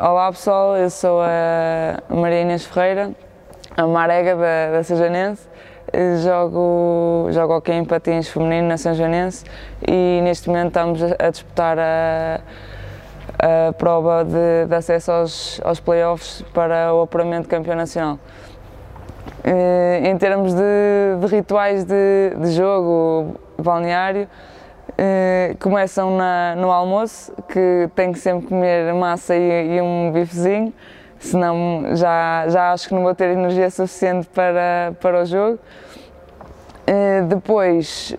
olá pessoal, eu sou a Maria Inês Ferreira, a Marega da, da Sejanense. Jogo, jogo hockey em patins feminino na São Joanense e neste momento estamos a disputar a, a prova de, de acesso aos, aos playoffs para o apuramento de campeão nacional. Eh, em termos de, de rituais de, de, jogo balneário, eh, começam na, no almoço, que tem que sempre comer massa e, e um bifezinho, senão já, já acho que não vou ter energia suficiente para, para o jogo. Eh, depois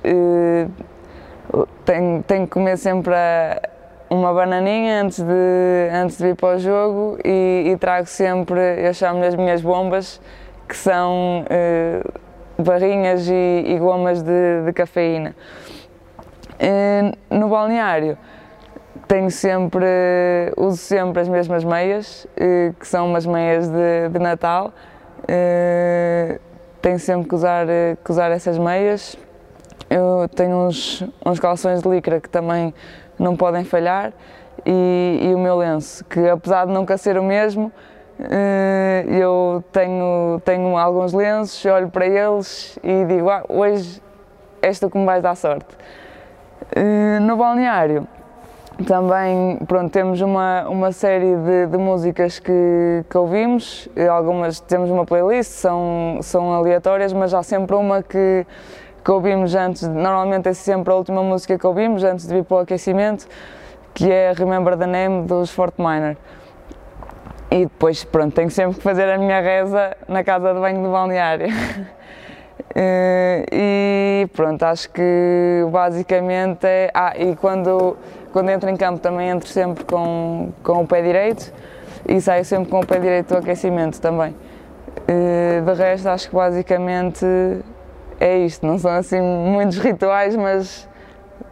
tenho, tenho que comer sempre a, uma bananinha antes de, antes de ir para o jogo e, e trago sempre, eu chamo-lhe as minhas bombas, que são uh, barrinhas e, e gomas de, de cafeína. Uh, no balneário tenho sempre, uso sempre as mesmas meias, uh, que são umas meias de, de Natal. tenho sempre que usar, que usar essas meias. Eu tenho uns, uns calções de licra que também não podem falhar e, e o meu lenço, que apesar de nunca ser o mesmo, eh, eu tenho, tenho alguns lenços, olho para eles e digo, ah, hoje és tu que me vais dar sorte. Eh, no balneário também pronto, temos uma, uma série de, de músicas que, que, ouvimos, algumas temos uma playlist, são, são aleatórias, mas há sempre uma que, que ouvimos antes, normalmente é sempre a última música que ouvimos antes de vir para o aquecimento, que é Remember the Name dos Fort Minor. E depois, pronto, tenho sempre que fazer a minha reza na casa de banho do balneário. Eh, e pronto, acho que basicamente é. Ah, e quando, quando entro em campo também entro sempre com, com o pé direito e saio sempre com o pé direito do aquecimento também. Eh, de resto, acho que basicamente é isto. Não são assim muitos rituais, mas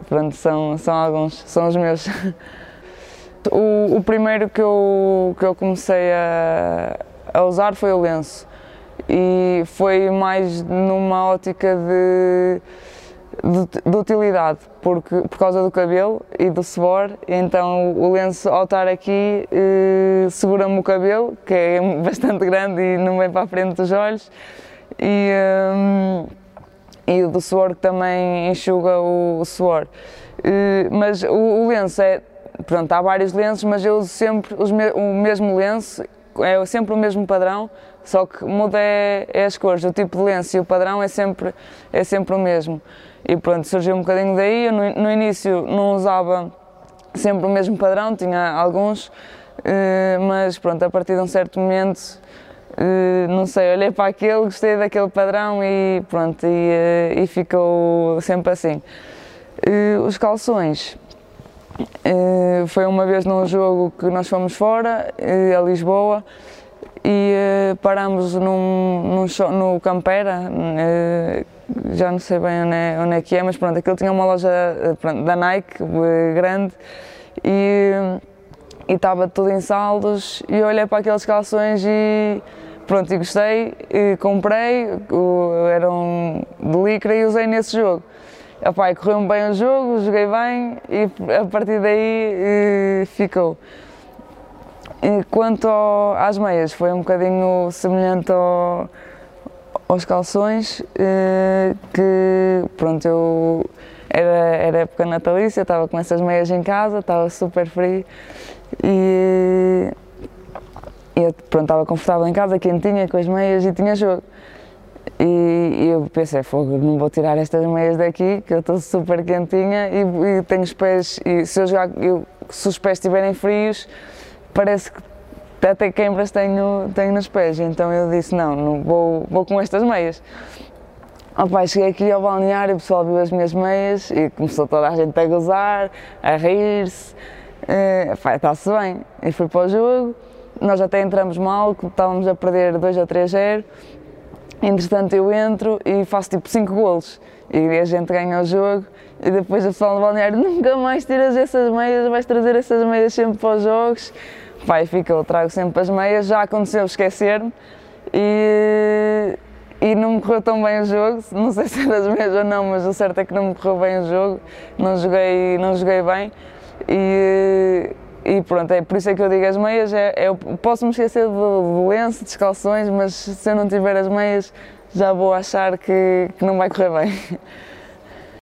pronto, são, são alguns, são os meus. O, o, primeiro que eu, que eu comecei a, a, usar foi o lenço e foi mais numa ótica de, de, de, utilidade, porque, por causa do cabelo e do suor, então o lenço ao estar aqui eh, segura-me o cabelo, que é bastante grande e não vem para a frente dos olhos, e, um, e do suor que também enxuga o, o suor. Eh, mas o, o lenço é pronto, há vários lenços, mas eu uso sempre me o mesmo lenço, é sempre o mesmo padrão, só que muda é, é, as cores, o tipo de lenço e o padrão é sempre, é sempre o mesmo. E pronto, surgiu um bocadinho daí, eu no, no início não usava sempre o mesmo padrão, tinha alguns, eh, mas pronto, a partir de um certo momento, eh, não sei, olhei para aquele, gostei daquele padrão e pronto, e, eh, e ficou sempre assim. Os calções, Uh, foi uma vez num jogo que nós fomos fora, uh, a Lisboa, e uh, paramos num, num no Campera, já não sei bem onde é, onde é, que é, mas pronto, aquilo tinha uma loja pronto, da Nike grande e estava tudo em saldos e eu olhei para aqueles calções e pronto, e gostei, e comprei, eram de licra e usei nesse jogo. Epá, correu-me bem o jogo, joguei bem e a partir daí ficou. E quanto ao, às meias, foi um bocadinho semelhante ao, aos calções, eh, que pronto, eu era, era época natalícia, estava com essas meias em casa, estava super frio e, e pronto, estava confortável em casa, quentinha, com as meias e tinha jogo. E, eu pensei, fogo, não vou tirar estas meias daqui, que eu estou super quentinha e, e, tenho os pés, e se eu jogar, eu, se os pés estiverem frios, parece que até queimbras tenho, tenho nos pés. Então eu disse, não, não vou, vou com estas meias. Opa, cheguei aqui ao balneário, o pessoal viu as minhas meias e começou toda a gente a gozar, a rir-se. Uh, está-se bem. E fui para o jogo, nós até entramos mal, estávamos a perder 2 a 3 0 Entretanto, eu entro e faço tipo 5 golos e a gente ganha o jogo. E depois o pessoal do balneário nunca mais tiras essas meias, vais trazer essas meias sempre para os jogos. Pai, fica, eu trago sempre as meias. Já aconteceu esquecer-me e, e não me correu tão bem o jogo. Não sei se é das meias ou não, mas o certo é que não me correu bem o jogo. Não joguei, não joguei bem. E, e pronto, é por isso é que eu digo as meias, é, é, posso me esquecer do, do lenço, dos calções, mas se eu não tiver as meias já vou achar que, que não vai correr bem.